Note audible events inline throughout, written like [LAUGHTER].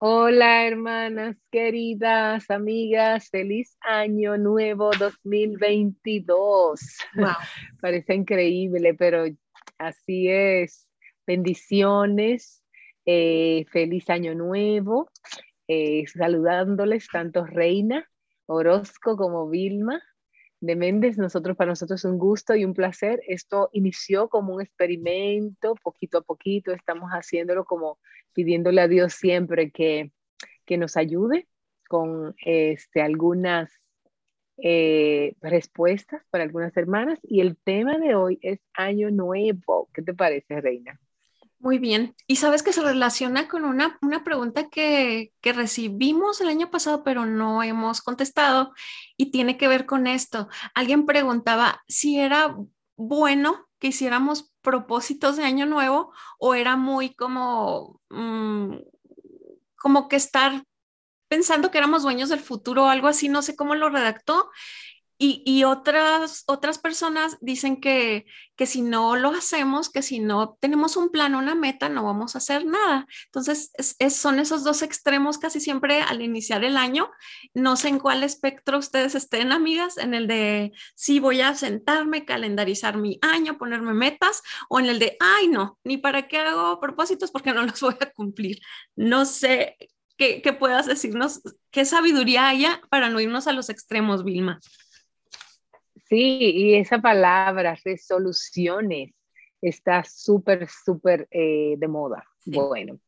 Hola hermanas queridas, amigas, feliz año nuevo 2022. Wow. [LAUGHS] Parece increíble, pero así es. Bendiciones, eh, feliz año nuevo. Eh, saludándoles tanto Reina, Orozco como Vilma de Méndez. Nosotros, para nosotros es un gusto y un placer. Esto inició como un experimento, poquito a poquito, estamos haciéndolo como pidiéndole a Dios siempre que, que nos ayude con este, algunas eh, respuestas para algunas hermanas. Y el tema de hoy es Año Nuevo. ¿Qué te parece, Reina? Muy bien. Y sabes que se relaciona con una, una pregunta que, que, recibimos el año pasado, pero no hemos contestado y tiene que ver con esto. Alguien preguntaba si era bueno que hiciéramos propósitos de año nuevo o era muy como, mm, como que estar pensando que éramos dueños del futuro o algo así, no sé cómo lo redactó. Y, otras, otras personas dicen que, que si no lo hacemos, que si no tenemos un plan, una meta, no vamos a hacer nada. Entonces, son esos dos extremos casi siempre al iniciar el año. No sé en cuál espectro ustedes estén, amigas, en el de si voy a sentarme, calendarizar mi año, ponerme metas, o en el de, ay, no, ni para qué hago propósitos porque no los voy a cumplir. No sé qué puedas decirnos, qué sabiduría haya para no irnos a los extremos, Vilma. Sí, y esa palabra, resoluciones, está súper, súper eh, de moda. Bueno,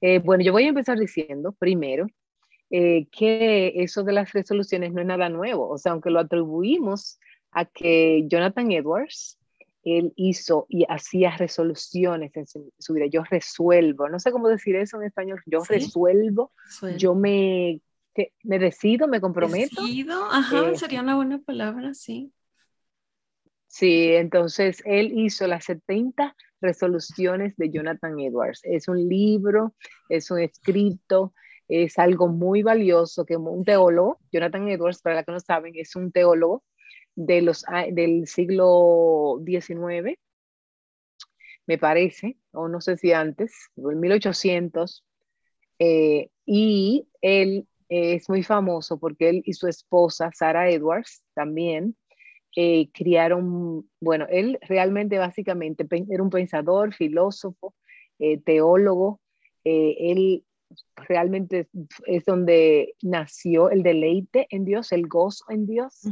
eh, bueno, yo voy a empezar diciendo primero eh, que eso de las resoluciones no es nada nuevo, o sea, aunque lo atribuimos a que Jonathan Edwards, él hizo y hacía resoluciones en su, vida, yo resuelvo, no sé cómo decir eso en español, yo resuelvo, yo me, me decido, me comprometo. Decido, ajá, sería una buena palabra, sí. Sí, entonces él hizo las 70 resoluciones de Jonathan Edwards. Es un libro, es un escrito, es algo muy valioso que un teólogo, Jonathan Edwards, para los que no saben, es un teólogo del siglo XIX, me parece, o no sé si antes, en 1800, eh, y él es muy famoso porque él y su esposa, Sarah Edwards, también, eh, criaron, bueno, él realmente básicamente era un pensador, filósofo, eh, teólogo, eh, él realmente es donde nació el deleite en Dios, el gozo en Dios.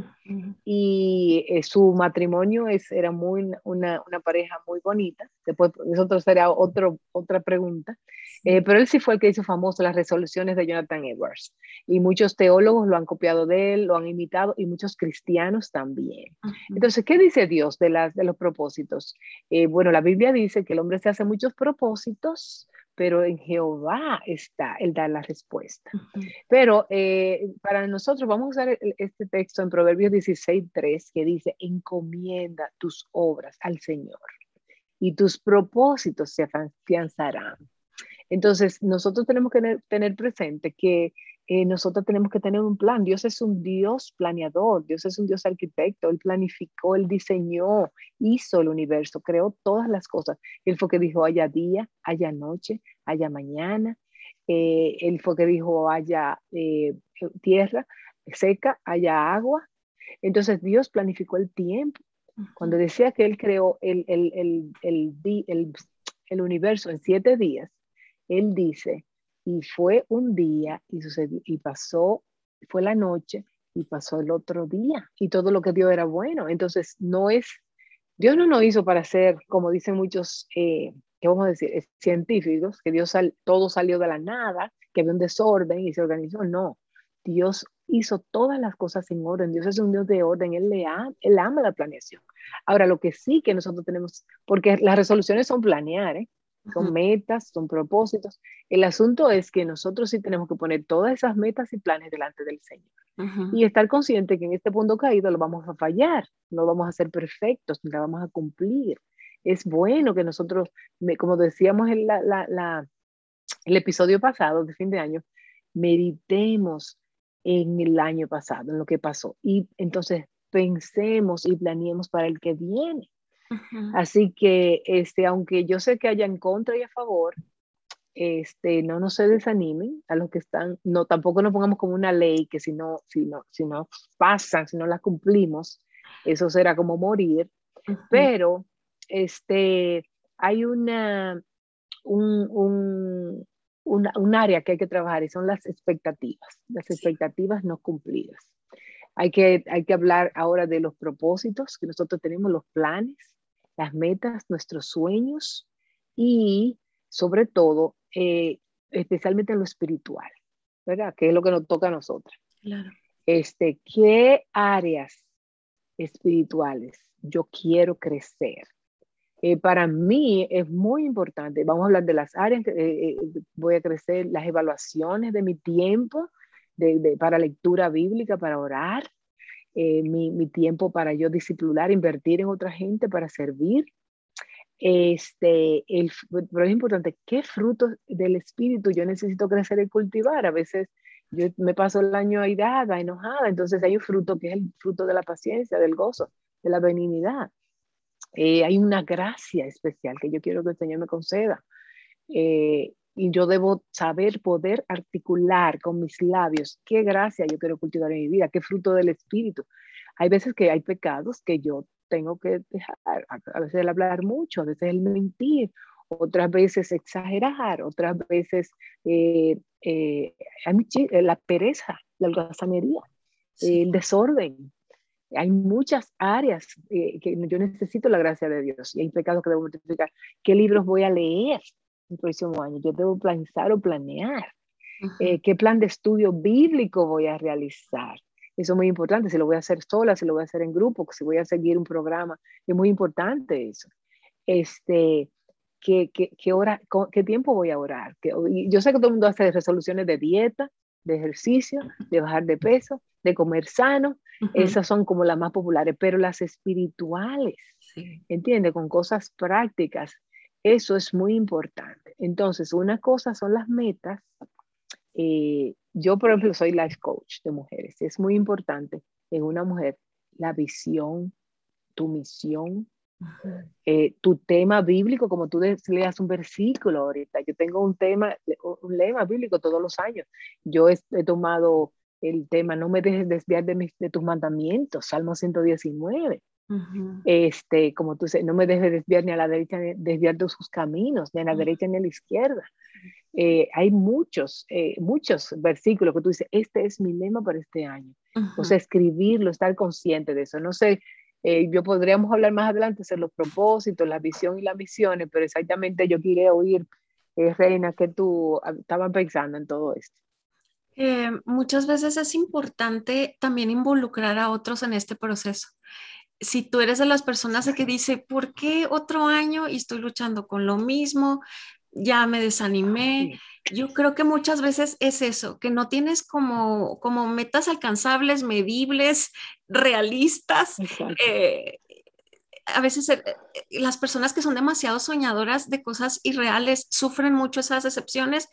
Y su matrimonio es, era muy, una, una, pareja muy bonita. Después, eso será otro, otra pregunta. Eh, pero él sí fue el que hizo famoso las resoluciones de Jonathan Edwards. Y muchos teólogos lo han copiado de él, lo han imitado y muchos cristianos también. Entonces, ¿qué dice Dios de, las, de los propósitos? Eh, bueno, la Biblia dice que el hombre se hace muchos propósitos, pero en Jehová está el dar la respuesta. Pero eh, para nosotros vamos a usar este texto en Proverbios 16.3 que dice, encomienda tus obras al Señor y tus propósitos se afianzarán. Entonces, nosotros tenemos que tener, presente que eh, nosotros tenemos que tener un plan. Dios es un Dios planeador, Dios es un Dios arquitecto, Él planificó, Él diseñó, hizo el universo, creó todas las cosas. Él fue que dijo, haya día, haya noche, haya mañana. Eh, él fue que dijo, haya eh, tierra seca, haya agua. Entonces Dios planificó el tiempo. Cuando decía que Él creó el, el, el, el universo en siete días, él dice, y fue un día y sucedió, y pasó, fue la noche y pasó el otro día y todo lo que dio era bueno. Entonces, no es, Dios no nos hizo para ser, como dicen muchos, eh, ¿qué vamos a decir? Científicos, que Dios todo salió de la nada, que había un desorden y se organizó. No, Dios hizo todas las cosas en orden. Dios es un Dios de orden. Él, le ama, él ama la planeación. Ahora, lo que sí que nosotros tenemos, porque las resoluciones son planear, ¿eh? Son metas, son propósitos. El asunto es que nosotros sí tenemos que poner todas esas metas y planes delante del Señor. Y estar consciente que en este punto caído lo vamos a fallar, no vamos a ser perfectos, no la vamos a cumplir. Es bueno que nosotros, como decíamos en la, la, el episodio pasado de fin de año, meditemos en el año pasado, en lo que pasó. Y entonces pensemos y planeemos para el que viene. Así que, este, aunque yo sé que haya en contra y a favor, este, no, no se desanimen a los que están, no, tampoco nos pongamos como una ley que si no, si no, si no pasan, si no la cumplimos, eso será como morir, pero este, hay una, un, un, área que hay que trabajar y son las expectativas, las expectativas no cumplidas. Hay que, hay que hablar ahora de los propósitos que nosotros tenemos, los planes, las metas, nuestros sueños y sobre todo eh, especialmente en lo espiritual, ¿verdad? Que es lo que nos toca a nosotras. Claro. Este, ¿Qué áreas espirituales yo quiero crecer? Eh, para mí es muy importante, vamos a hablar de las áreas que eh, voy a crecer, las evaluaciones de mi tiempo de, para lectura bíblica, para orar, mi, mi, tiempo para yo disciplinar, invertir en otra gente, para servir, este, el, pero es importante, ¿qué frutos del espíritu yo necesito crecer y cultivar? A veces yo me paso el año airada, enojada, entonces hay un fruto que es el fruto de la paciencia, del gozo, de la benignidad. Eh, hay una gracia especial que yo quiero que el Señor me conceda. Eh, y yo debo saber poder articular con mis labios qué gracia yo quiero cultivar en mi vida, qué fruto del Espíritu. Hay veces que hay pecados que yo tengo que dejar, a veces el hablar mucho, a veces el mentir, otras veces exagerar, otras veces eh, eh, eh, la pereza, la holgazanería, el desorden. Hay muchas áreas que yo necesito la gracia de Dios y hay pecados que debo multiplicar. ¿Qué libros voy a leer el próximo año? Yo debo pensar o planear. ¿Qué plan de estudio bíblico voy a realizar? Eso es muy importante, si lo voy a hacer sola, si lo voy a hacer en grupo, si voy a seguir un programa, es muy importante eso. Este, ¿qué, qué, qué, hora, qué tiempo voy a orar? yo sé que todo el mundo hace resoluciones de dieta, de ejercicio, de bajar de peso, de comer sano, esas son como las más populares, pero las espirituales, sí. ¿entiendes? Con cosas prácticas, eso es muy importante. Entonces, una cosa son las metas, eh, yo, por ejemplo, soy life coach de mujeres. Es muy importante en una mujer la visión, tu misión, eh, tu tema bíblico, como tú leas un versículo ahorita. Yo tengo un tema, un lema bíblico todos los años. Yo he, tomado el tema, no me dejes desviar de, mis, de tus mandamientos, Salmo 119. Este, como tú dices, no me dejes desviar ni a la derecha, ni desviar de sus caminos, ni a la derecha ni a la izquierda. Eh, hay muchos, eh, muchos versículos que tú dices, este es mi lema para este año. O sea, escribirlo, estar consciente de eso. No sé, eh, yo podríamos hablar más adelante sobre los propósitos, la visión y las misiones, pero exactamente yo quería oír, Reina, que tú ah, estabas pensando en todo esto. muchas veces es importante también involucrar a otros en este proceso si tú eres de las personas que dice, ¿por qué otro año y estoy luchando con lo mismo? ya me desanimé. Yo creo que muchas veces es eso, que no tienes como, como metas alcanzables, medibles, realistas. Eh, a veces eh, las personas que son demasiado soñadoras de cosas irreales sufren mucho esas decepciones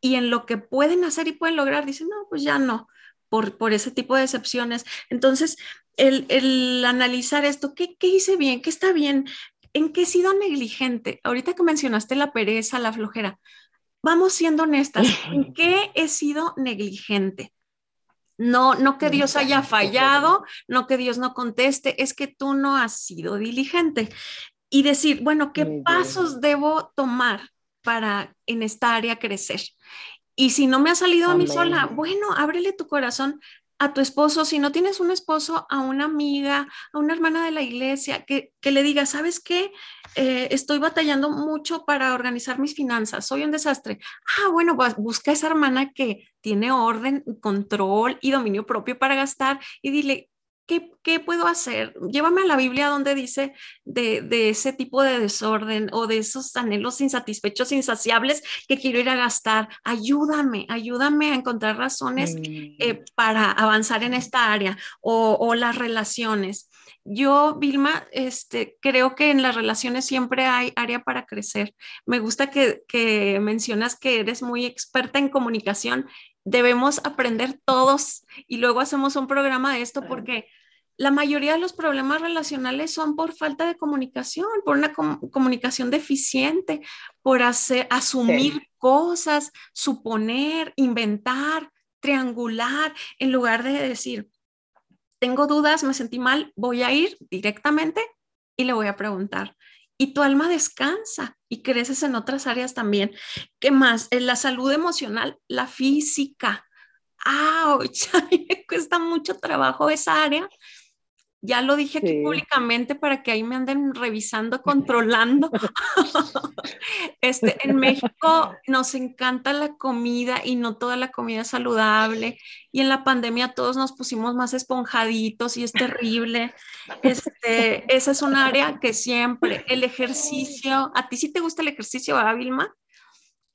y en lo que pueden hacer y pueden lograr dicen, no, pues ya no, por, por ese tipo de decepciones. Entonces, el, el analizar esto, ¿qué, ¿qué, hice bien? ¿Qué está bien? ¿en qué he sido negligente? Ahorita que mencionaste la pereza, la flojera, vamos siendo honestas, ¿en qué he sido negligente? No, no que Dios haya fallado, no que Dios no conteste, es que tú no has sido diligente. Y decir, bueno, ¿qué pasos debo tomar para en esta área crecer? Y si no me ha salido a mí sola, bueno, ábrele tu corazón a tu esposo, si no tienes un esposo, a una amiga, a una hermana de la iglesia, que, le diga, ¿sabes qué? Eh, estoy batallando mucho para organizar mis finanzas, soy un desastre. Ah, bueno, pues busca esa hermana que tiene orden, control y dominio propio para gastar y dile, ¿Qué, puedo hacer? Llévame a la Biblia donde dice de, ese tipo de desorden o de esos anhelos insatisfechos, insaciables que quiero ir a gastar. Ayúdame, ayúdame a encontrar razones eh, mm. para avanzar en esta área o, las relaciones. Yo, Vilma, este, creo que en las relaciones siempre hay área para crecer. Me gusta que, que mencionas que eres muy experta en comunicación debemos aprender todos y luego hacemos un programa de esto porque la mayoría de los problemas relacionales son por falta de comunicación, por una comunicación deficiente, por hacer, asumir cosas, suponer, inventar, triangular, en lugar de decir, tengo dudas, me sentí mal, voy a ir directamente y le voy a preguntar. Y tu alma descansa y creces en otras áreas también. ¿Qué más? En la salud emocional, la física. [LAUGHS] A mí me cuesta mucho trabajo esa área ya lo dije aquí públicamente para que ahí me anden revisando, [LAUGHS] controlando. este, en México nos encanta la comida y no toda la comida es saludable. Y en la pandemia todos nos pusimos más esponjaditos y es terrible. Este, esa es un área que siempre, el ejercicio, ¿a ti sí te gusta el ejercicio, ¿verdad, Vilma?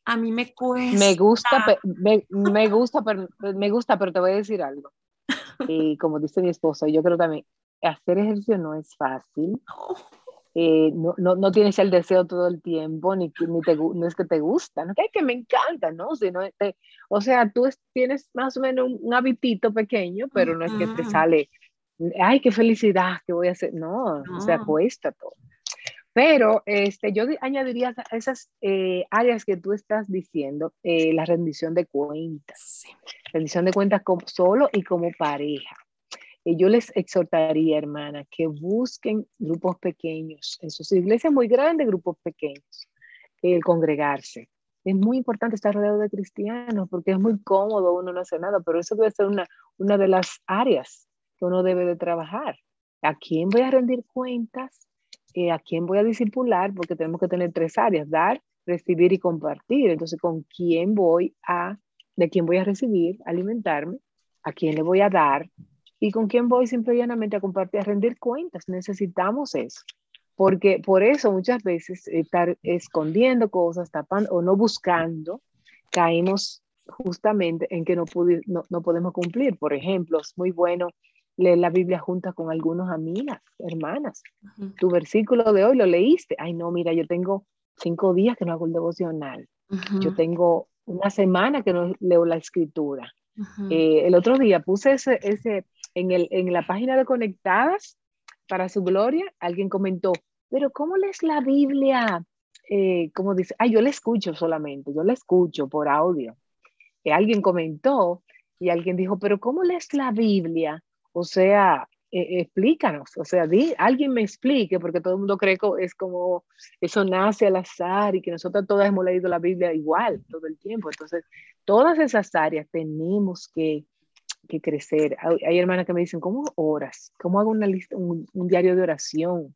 A mí me cuesta. Me gusta, me, me gusta, pero, me gusta, pero te voy a decir algo. Y como dice mi esposo, yo creo también, hacer ejercicio no es fácil. [LAUGHS] Eh, no, no, no, tienes el deseo todo el tiempo, ni, ni te, no es que te gusta, no es que me encanta, ¿no? Sino, o sea, tú tienes más o menos un, habitito pequeño, pero no es que te sale, ay, qué felicidad, que voy a hacer? No, o sea, cuesta todo. Pero este, yo añadiría esas eh, áreas que tú estás diciendo, eh, la rendición de cuentas. Rendición de cuentas como solo y como pareja yo les exhortaría, hermana, que busquen grupos pequeños, en sus iglesias muy grandes, grupos pequeños, el congregarse. Es muy importante estar rodeado de cristianos porque es muy cómodo, uno no hace nada, pero eso debe ser una, una de las áreas que uno debe de trabajar. ¿A quién voy a rendir cuentas? Eh, ¿A quién voy a discipular? Porque tenemos que tener tres áreas, dar, recibir y compartir. Entonces, ¿con quién voy a, de quién voy a recibir, alimentarme? ¿A quién le voy a dar? ¿Y con quién voy simple y llanamente a compartir, a rendir cuentas? Necesitamos eso. Porque por eso muchas veces estar escondiendo cosas, tapando o no buscando, caemos justamente en que no, no, podemos cumplir. Por ejemplo, es muy bueno leer la Biblia junta con algunas amigas, hermanas. Tu versículo de hoy lo leíste. Ay, no, mira, yo tengo cinco días que no hago el devocional. Yo tengo una semana que no leo la escritura. Eh, el otro día puse ese, ese en, la página de Conectadas, para su gloria, alguien comentó, pero ¿cómo lees la Biblia? Eh, como dice, ah, yo la escucho solamente, yo la escucho por audio. Alguien comentó y alguien dijo, pero ¿cómo lees la Biblia? O sea, eh, explícanos, o sea, di, alguien me explique, porque todo el mundo cree que es como eso nace al azar y que nosotros todas hemos leído la Biblia igual todo el tiempo. Entonces, todas esas áreas tenemos que que crecer. Hay, hermanas que me dicen, ¿cómo oras? ¿Cómo hago una lista, un, diario de oración?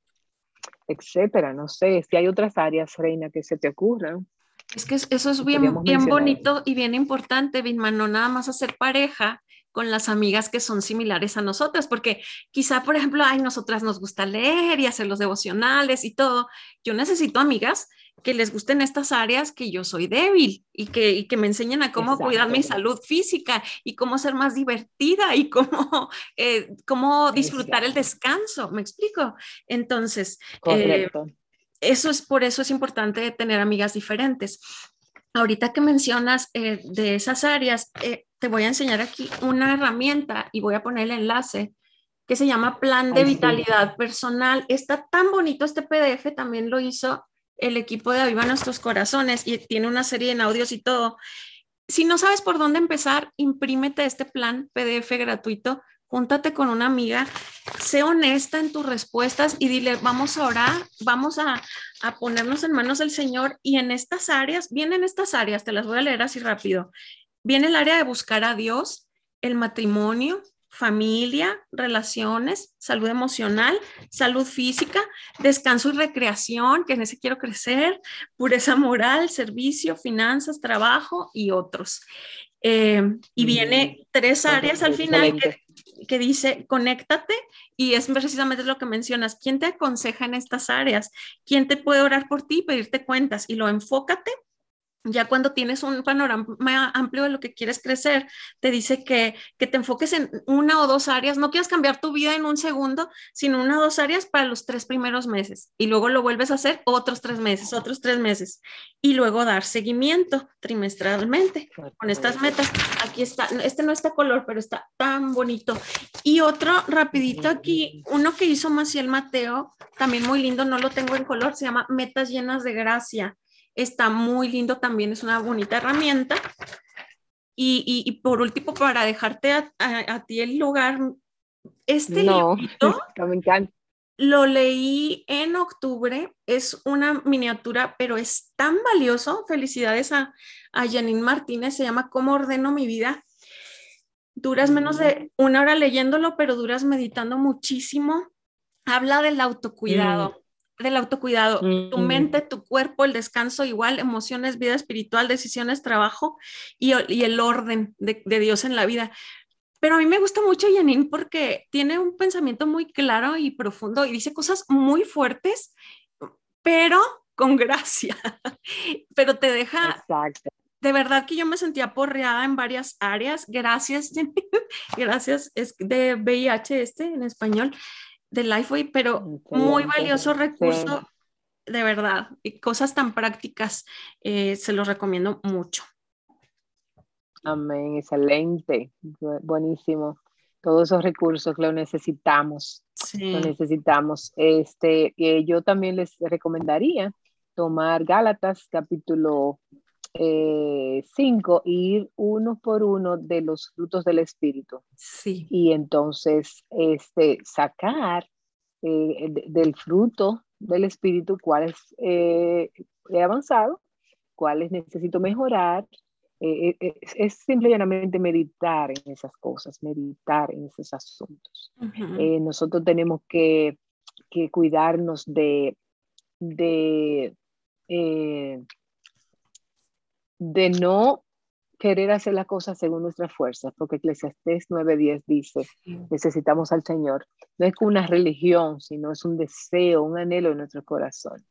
Etcétera. No sé, si hay otras áreas, Reina, que se te ocurran. Es que eso es bien, bien bonito y bien importante, Vilma, no nada más hacer pareja con las amigas que son similares a nosotras, porque quizá, por ejemplo, ay, nosotras nos gusta leer y hacer los devocionales y todo. Yo necesito amigas que les gusten estas áreas que yo soy débil y que, que me enseñen a cómo cuidar mi salud física y cómo ser más divertida y cómo, [LAUGHS] eh, cómo disfrutar el descanso. ¿Me explico? Entonces, eh, eso es por eso es importante tener amigas diferentes. Ahorita que mencionas eh, de esas áreas, te voy a enseñar aquí una herramienta y voy a poner el enlace que se llama Plan de Vitalidad Personal. Está tan bonito este PDF, también lo hizo el equipo de Aviva Nuestros Corazones y tiene una serie en audios y todo. Si no sabes por dónde empezar, imprímete este plan PDF gratuito, júntate con una amiga, sé honesta en tus respuestas y dile, vamos a orar, vamos a, a ponernos en manos del Señor y en estas áreas, vienen estas áreas, te las voy a leer así rápido. Viene el área de buscar a Dios, el matrimonio, familia, relaciones, salud emocional, salud física, descanso y recreación, que en ese quiero crecer, pureza moral, servicio, finanzas, trabajo y otros. Eh, y viene tres áreas al final que, dice, conéctate y es precisamente lo que mencionas, ¿quién te aconseja en estas áreas? ¿Quién te puede orar por ti y pedirte cuentas? Y lo enfócate ya cuando tienes un panorama amplio de lo que quieres crecer, te dice que, que, te enfoques en una o dos áreas, no quieras cambiar tu vida en un segundo, sino una o dos áreas para los tres primeros meses y luego lo vuelves a hacer otros tres meses, otros tres meses y luego dar seguimiento trimestralmente con estas metas. Aquí está, este no está color, pero está tan bonito. Y otro rapidito aquí, uno que hizo Maciel Mateo, también muy lindo, no lo tengo en color, se llama Metas llenas de gracia Está muy lindo también, es una bonita herramienta. Y, por último, para dejarte a, ti el lugar, este [LAUGHS] no, me encanta. Lo leí en octubre, es una miniatura, pero es tan valioso. Felicidades a, a Janine Martínez, se llama ¿Cómo ordeno mi vida? Duras menos de mm. una hora leyéndolo, pero duras meditando muchísimo. Habla del autocuidado. Mm del autocuidado, tu mente, tu cuerpo, el descanso igual, emociones, vida espiritual, decisiones, trabajo y, el orden de, Dios en la vida. Pero a mí me gusta mucho Janine porque tiene un pensamiento muy claro y profundo y dice cosas muy fuertes, pero con [LAUGHS] gracia. pero te deja... Exacto. De verdad que yo me sentía porreada en varias áreas. Gracias, [LAUGHS] Janine. Gracias. Es de VIH este en español de Lifeway, pero muy valioso recurso, de verdad, y cosas tan prácticas, eh, se los recomiendo mucho. Amén, excelente, buenísimo. Todos esos recursos lo necesitamos, lo necesitamos. Este, eh, yo también les recomendaría tomar Gálatas capítulo 5 eh, ir uno por uno de los frutos del Espíritu. Sí. Y entonces este, sacar eh, del fruto del Espíritu cuáles eh, he avanzado, cuáles necesito mejorar. es simplemente meditar en esas cosas, meditar en esos asuntos. nosotros tenemos que, que cuidarnos de, de de no querer hacer las cosas según nuestras fuerzas, porque Eclesiastés 9:10 dice, necesitamos al Señor. No es una religión, sino es un deseo, un anhelo en nuestro corazón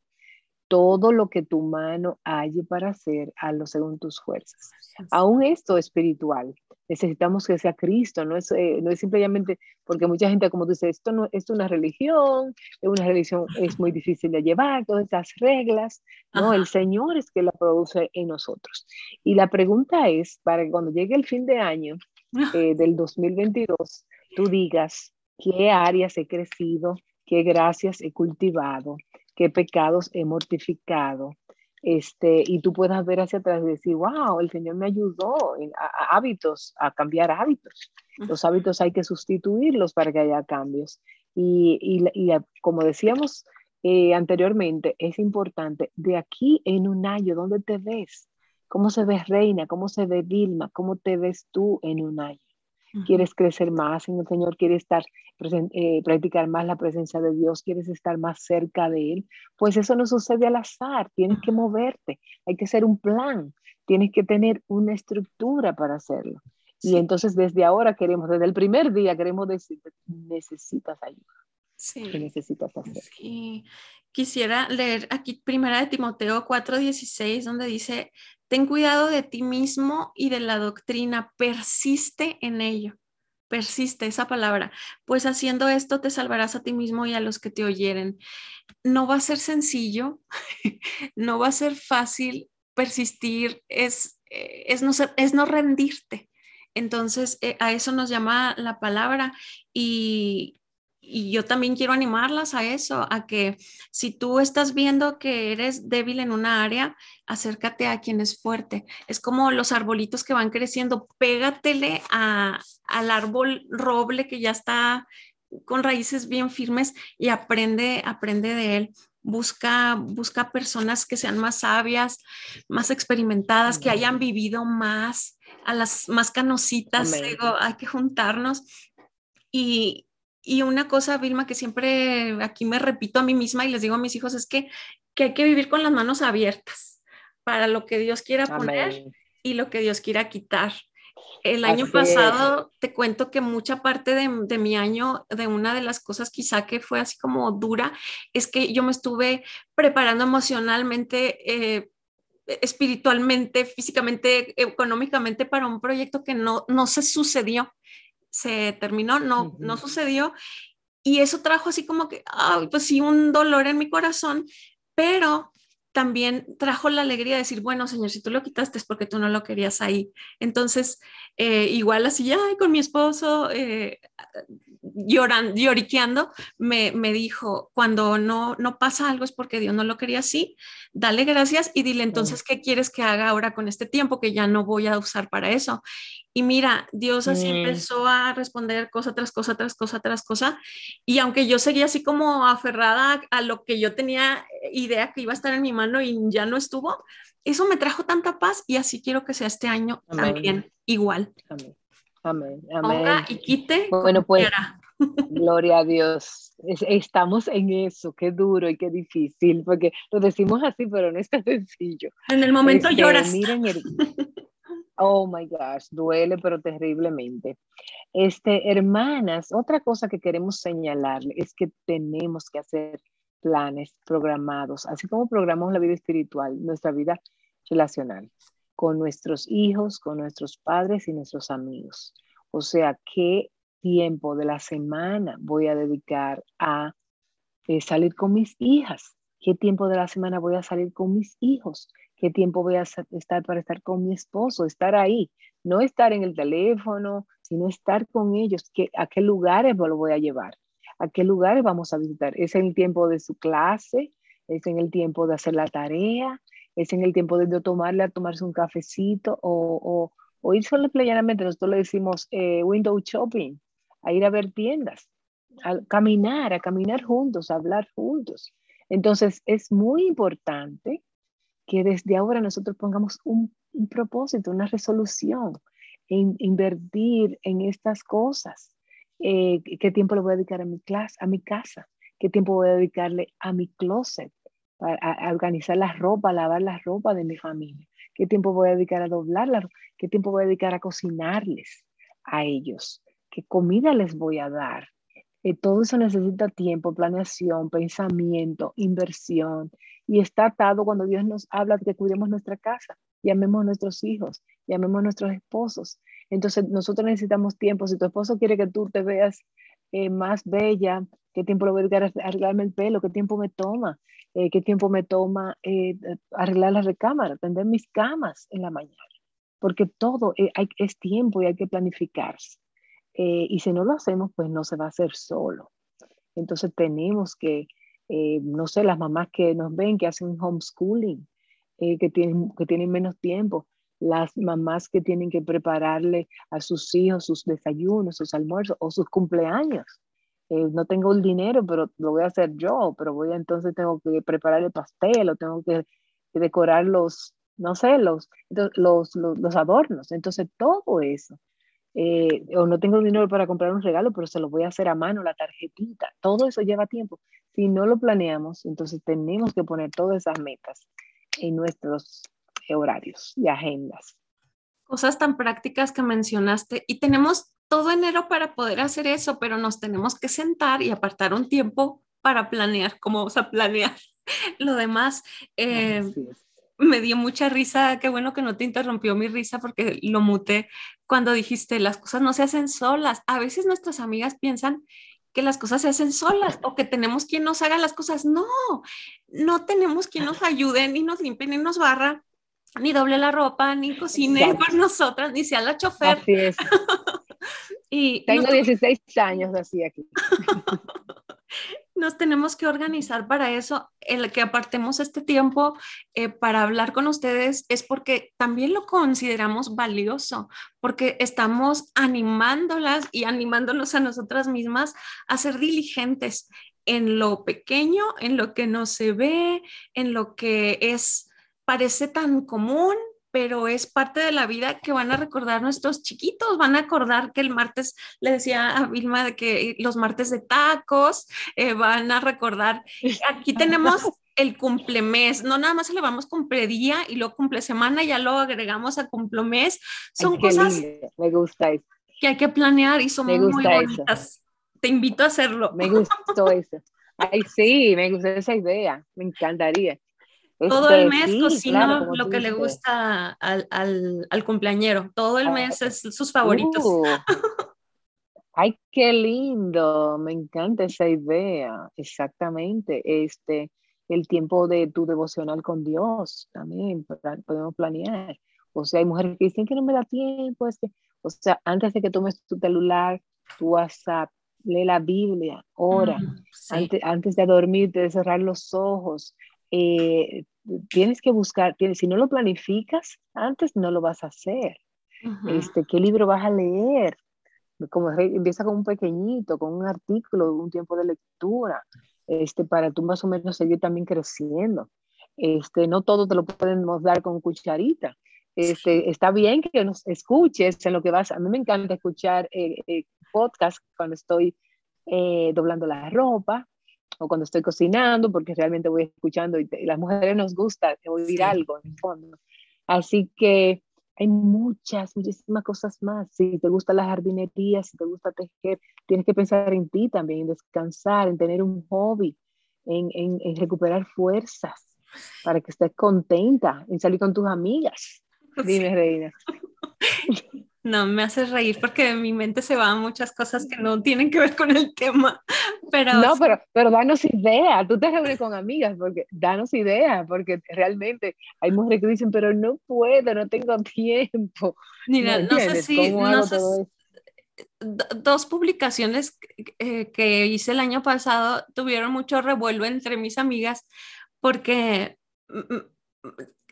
todo lo que tu mano halle para hacer, hazlo según tus fuerzas. Aún esto espiritual, necesitamos que sea Cristo, no es, eh, no es simplemente porque mucha gente, como dice, esto no es una religión, es una religión es muy difícil de llevar, todas esas reglas, no, el Señor es que la produce en nosotros. Y la pregunta es, para que cuando llegue el fin de año [LAUGHS] eh, del 2022, tú digas qué áreas he crecido, qué gracias he cultivado, qué pecados he mortificado. Este, y tú puedas ver hacia atrás y decir, wow, el Señor me ayudó en, a, hábitos, a cambiar hábitos. Los hábitos hay que sustituirlos para que haya cambios. Y, y, como decíamos eh, anteriormente, es importante, de aquí en un año, ¿dónde te ves? ¿Cómo se ve Reina? ¿Cómo se ve Vilma? ¿Cómo te ves tú en un año? Quieres crecer más en el Señor, quieres estar, eh, practicar más la presencia de Dios, quieres estar más cerca de Él, pues eso no sucede al azar, tienes que moverte, hay que hacer un plan, tienes que tener una estructura para hacerlo. Y entonces desde ahora queremos, desde el primer día queremos decir, necesitas ayuda. Sí. ¿Qué necesitas hacer? Sí. Quisiera leer aquí primera de Timoteo 4:16, donde dice, Ten cuidado de ti mismo y de la doctrina, persiste en ello. Persiste esa palabra, pues haciendo esto te salvarás a ti mismo y a los que te oyeren. No va a ser sencillo, [LAUGHS] no va a ser fácil persistir, es, eh, es, no, es no rendirte. Entonces, eh, a eso nos llama la palabra y, y yo también quiero animarlas a eso, a que si tú estás viendo que eres débil en una área, acércate a quien es fuerte. Es como los arbolitos que van creciendo, pégatele al árbol roble que ya está con raíces bien firmes y aprende, aprende de él. Busca, busca personas que sean más sabias, más experimentadas, que hayan vivido más, a las más canositas, hay que juntarnos y, y una cosa, Vilma, que siempre aquí me repito a mí misma y les digo a mis hijos es que, hay que vivir con las manos abiertas para lo que Dios quiera poner y lo que Dios quiera quitar. El año pasado te cuento que mucha parte de, mi año, de una de las cosas quizá que fue así como dura, es que yo me estuve preparando emocionalmente eh, espiritualmente, físicamente, económicamente para un proyecto que no, no se sucedió, se terminó, no, no sucedió. Y eso trajo así como que, pues sí, un dolor en mi corazón, pero también trajo la alegría de decir, bueno, Señor, si tú lo quitaste es porque tú no lo querías ahí. Entonces, eh, igual así, ya con mi esposo, eh, llorando, lloriqueando, me, me, dijo, cuando no, no pasa algo es porque Dios no lo quería así, dale gracias y dile entonces, ¿qué quieres que haga ahora con este tiempo que ya no voy a usar para eso? Y mira, Dios así mm. empezó a responder cosa tras cosa, tras cosa, tras cosa. Y aunque yo seguía así como aferrada a lo que yo tenía idea que iba a estar en mi mano y ya no estuvo, eso me trajo tanta paz y así quiero que sea este año también igual. Amén. Amén. Amén. y quite. Bueno, pues. [LAUGHS] Gloria a Dios. estamos en eso, qué duro y qué difícil, porque lo decimos así, pero no es tan [LAUGHS] sencillo. En el momento este, lloras. Miren el, [LAUGHS] oh my gosh, duele, pero terriblemente. Este, hermanas, otra cosa que queremos señalarle es que tenemos que hacer planes programados, así como programamos la vida espiritual, nuestra vida relacional, con nuestros hijos, con nuestros padres y nuestros amigos. O sea, qué tiempo de la semana voy a dedicar a eh, salir con mis hijas, qué tiempo de la semana voy a salir con mis hijos, qué tiempo voy a estar para estar con mi esposo, estar ahí, no estar en el teléfono, sino estar con ellos, a qué lugares lo voy a llevar, a qué lugares vamos a visitar. Es en el tiempo de su clase, es en el tiempo de hacer la tarea, es en el tiempo de tomarle a tomarse un cafecito o, o, o ir solo plenamente, nosotros le decimos eh, window shopping, a ir a ver tiendas, a caminar, a caminar juntos, a hablar juntos. Entonces, es muy importante que desde ahora nosotros pongamos un, propósito, una resolución, en invertir en estas cosas. Eh, ¿Qué tiempo le voy a dedicar a mi, a mi casa? ¿Qué tiempo voy a dedicarle a mi closet? A, organizar la ropa, a lavar la ropa de mi familia. ¿Qué tiempo voy a dedicar a doblarla? ¿Qué tiempo voy a dedicar a cocinarles a ellos? qué comida les voy a dar. Eh, todo eso necesita tiempo, planeación, pensamiento, inversión. Y está atado cuando Dios nos habla de que cuidemos nuestra casa, llamemos a nuestros hijos, llamemos a nuestros esposos. Entonces nosotros necesitamos tiempo. Si tu esposo quiere que tú te veas eh, más bella, ¿qué tiempo le voy a dedicar a arreglarme el pelo? ¿Qué tiempo me toma? Eh, ¿Qué tiempo me toma arreglar la recámara, tender mis camas en la mañana? Porque todo es tiempo y hay que planificarse. Eh, y si no lo hacemos, pues no se va a hacer solo. Entonces tenemos que, eh, no sé, las mamás que nos ven, que hacen homeschooling, eh, que, tienen, que tienen menos tiempo, las mamás que tienen que prepararle a sus hijos sus desayunos, sus almuerzos o sus cumpleaños. No tengo el dinero, pero lo voy a hacer yo, pero voy entonces tengo que preparar el pastel o tengo que, decorar los, no sé, los, los, los adornos. Entonces todo eso eh, o no tengo dinero para comprar un regalo, pero se lo voy a hacer a mano, la tarjetita, todo eso lleva tiempo. Si no lo planeamos, entonces tenemos que poner todas esas metas en nuestros horarios y agendas. Cosas tan prácticas que mencionaste y tenemos todo enero para poder hacer eso, pero nos tenemos que sentar y apartar un tiempo para planear cómo vamos a planear [LAUGHS] lo demás. Eh, me dio mucha risa, qué bueno que no te interrumpió mi risa porque lo muté cuando dijiste, las cosas no se hacen solas. A veces nuestras amigas piensan que las cosas se hacen solas o que tenemos quien nos haga las cosas. No, no tenemos quien nos ayude, ni nos limpie, ni nos barra, ni doble la ropa, ni cocine con nosotras, ni sea la chofer. Así es. [LAUGHS] y Tengo 16 años así aquí. [LAUGHS] nos tenemos que organizar para eso. El que apartemos este tiempo eh, para hablar con ustedes es porque también lo consideramos valioso, porque estamos animándolas y animándonos a nosotras mismas a ser diligentes en lo pequeño, en lo que no se ve, en lo que es parece tan común, pero es parte de la vida que van a recordar nuestros chiquitos, van a acordar que el martes, le decía a Vilma de que los martes de tacos, eh, van a recordar, aquí [LAUGHS] tenemos el cumplemés, no nada más le vamos día y luego cumple semana, ya lo agregamos a cumplemés, son cosas me gusta que hay que planear y son muy bonitas. Te invito a hacerlo. Me gustó eso. Ay, sí, me gusta esa idea, me encantaría. Todo el mes cocino lo que le gusta al, al, al, cumpleañero. Todo el ah, mes es sus favoritos. Uh. [LAUGHS] Ay, qué lindo. Me encanta esa idea. Exactamente. Este, el tiempo de tu devocional con Dios también podemos planear. O sea, hay mujeres que dicen que no me da tiempo. Es que, o sea, antes de que tomes tu celular, tu WhatsApp, lee la Biblia, ora. antes, antes de dormir, de cerrar los ojos. Eh, tienes que buscar, tienes, si no lo planificas antes, no lo vas a hacer. este, ¿Qué libro vas a leer? Como empieza con un pequeñito, con un artículo, un tiempo de lectura, este, para tú más o menos seguir también creciendo. Este, no todo te lo podemos dar con cucharita. Este, está bien que nos escuches en lo que vas. A mí me encanta escuchar eh, eh podcast cuando estoy eh, doblando la ropa, o cuando estoy cocinando, porque realmente voy escuchando y, las mujeres nos gusta oír algo en el fondo. Así que hay muchas, muchísimas cosas más. Si te gusta la jardinería, si te gusta tejer, tienes que pensar en ti también, en descansar, en tener un hobby, en, en, en recuperar fuerzas para que estés contenta, en salir con tus amigas. [LAUGHS] Dime, Reina. [LAUGHS] No, me hace reír porque en mi mente se van muchas cosas que no tienen que ver con el tema. [LAUGHS] Pero... No, pero, pero danos idea. Tú te reúnes con amigas, porque danos idea, porque realmente hay mujeres que dicen, pero no puedo, no tengo tiempo. Mira, no, sé si... No sé dos publicaciones eh, que hice el año pasado tuvieron mucho revuelo entre mis amigas porque mm, mm,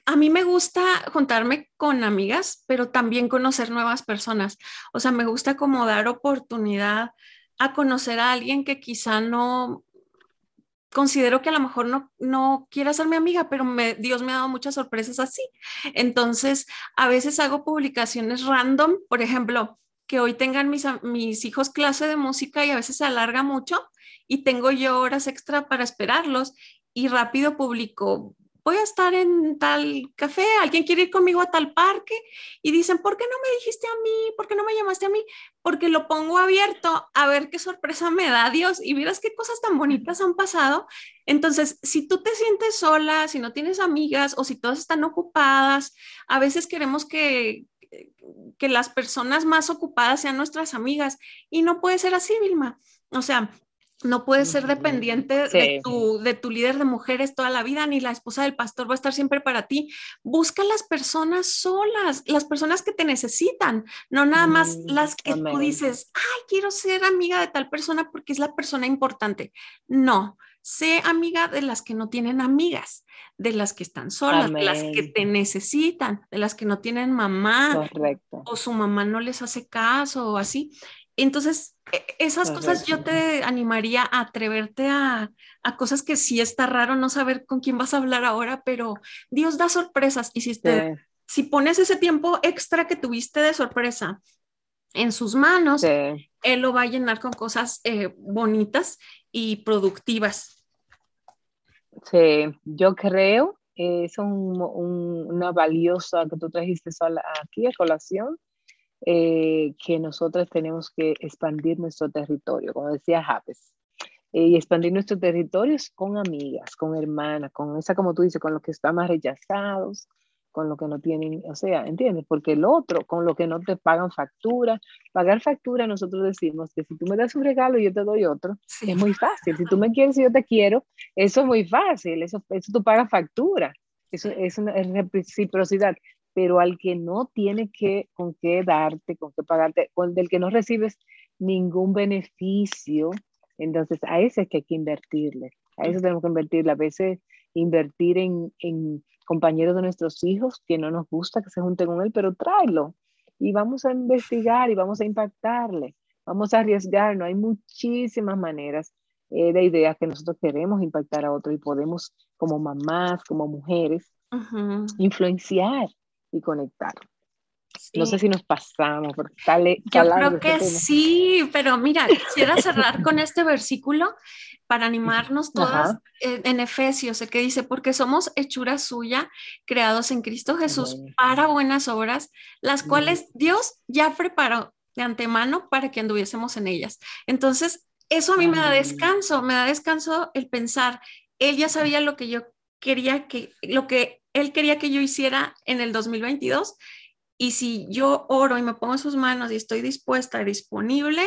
a mí me gusta juntarme con amigas, pero también conocer nuevas personas. O sea, me gusta como dar oportunidad a conocer a alguien que quizá no considero que a lo mejor no, no quiera ser mi amiga, pero Dios me ha dado muchas sorpresas así. Entonces, a veces hago publicaciones random, por ejemplo, que hoy tengan mis, mis hijos clase de música y a veces se alarga mucho y tengo yo horas extra para esperarlos y rápido publico voy a estar en tal café, alguien quiere ir conmigo a tal parque y dicen, ¿por qué no me dijiste a mí? ¿Por qué no me llamaste a mí? Porque lo pongo abierto a ver qué sorpresa me da Dios y miras qué cosas tan bonitas han pasado. Entonces, si tú te sientes sola, si no tienes amigas o si todas están ocupadas, a veces queremos que que las personas más ocupadas sean nuestras amigas y no puede ser así, Vilma. O sea, no puedes ser dependiente de, tu, de tu líder de mujeres toda la vida, ni la esposa del pastor va a estar siempre para ti. Busca las personas solas, las personas que te necesitan, no nada más mm, las que tú dices, ay, quiero ser amiga de tal persona porque es la persona importante. No, sé amiga de las que no tienen amigas, de las que están solas, de las que te necesitan, de las que no tienen mamá o su mamá no les hace caso o así. Entonces, e, esas cosas yo te animaría a atreverte a, cosas que sí está raro no saber con quién vas a hablar ahora, pero Dios da sorpresas y si, si pones ese tiempo extra que tuviste de sorpresa en sus manos, Él lo va a llenar con cosas eh, bonitas y productivas. Sí, yo creo, es una valiosa que tú trajiste aquí a colación, eh, que nosotros tenemos que expandir nuestro territorio, como decía Japes, eh, y expandir nuestros territorios con amigas, con hermanas, con esa, como tú dices, con los que están más rechazados, con los que no tienen, o sea, ¿entiendes? Porque el otro, con lo que no te pagan factura, pagar factura, nosotros decimos que si tú me das un regalo y yo te doy otro, es muy fácil. Si tú me quieres y yo te quiero, eso es muy fácil, eso, eso tú pagas factura. Eso es una reciprocidad pero al que no tiene que, con qué darte, con qué pagarte, con del que no recibes ningún beneficio, entonces a ese es que hay que invertirle, a eso tenemos que invertirle, a veces invertir en, en compañeros de nuestros hijos que no nos gusta que se junten con él, pero tráelo y vamos a investigar y vamos a impactarle, vamos a arriesgarnos, hay muchísimas maneras eh, de ideas que nosotros queremos impactar a otro y podemos como mamás, como mujeres, influenciar y conectar. No sé si nos pasamos, porque Yo creo que sí, pero mira, quisiera cerrar con este versículo para animarnos todas en Efesios, que dice, porque somos hechura suya, creados en Cristo Jesús para buenas obras, las cuales Dios ya preparó de antemano para que anduviésemos en ellas. Entonces, eso a mí me da descanso, me da descanso el pensar, Él ya sabía lo que yo quería que, lo que Él quería que yo hiciera en el 2022. Y si yo oro y me pongo en sus manos y estoy dispuesta, disponible,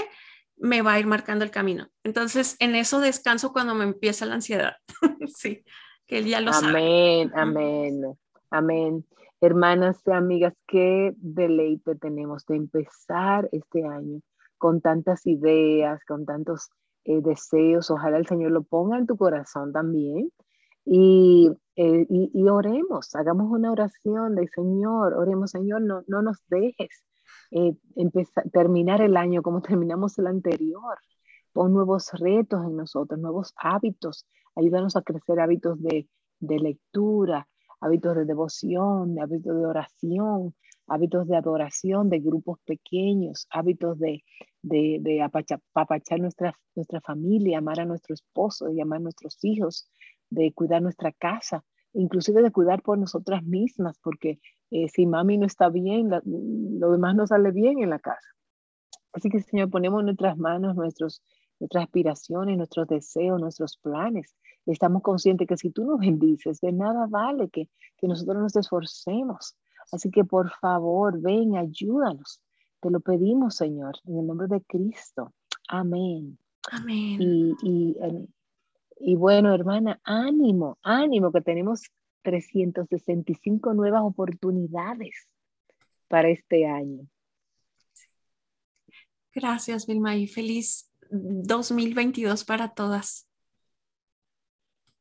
me va a ir marcando el camino. Entonces, en eso descanso cuando me empieza la ansiedad. [LAUGHS] sí, que Él ya lo sabe. Amén, amén, amén. Hermanas y amigas, qué deleite tenemos de empezar este año con tantas ideas, con tantos eh, deseos. Ojalá el Señor lo ponga en tu corazón también. Y, eh, y, oremos, hagamos una oración de Señor, oremos Señor, no, no nos dejes eh, empezar, terminar el año como [LAUGHS] terminamos el anterior. Pon nuevos retos en nosotros, nuevos hábitos. Ayúdanos a crecer hábitos de, de echura, hábitos de devoción, hábitos de oración, hábitos de adoración de grupos pequeños, hábitos de, de, apachar nuestra, nuestra familia, amar a nuestro esposo, de amar a nuestros hijos, de cuidar nuestra casa, inclusive de cuidar por nosotras mismas, porque eh, si mami no está bien, lo demás no sale bien en la casa. Así que, Señor, ponemos en nuestras manos nuestros, nuestras aspiraciones, nuestros deseos, nuestros planes. Estamos conscientes que si tú nos bendices, de nada vale que, que nosotros nos esforcemos. Así que, por favor, ven, ayúdanos. Te lo pedimos, Señor, en el nombre de Cristo. Amén. Amén. Y, y, y bueno, hermana, ánimo, ánimo, que tenemos 365 nuevas oportunidades para este año. Gracias, Vilma, y feliz 2022 para todas.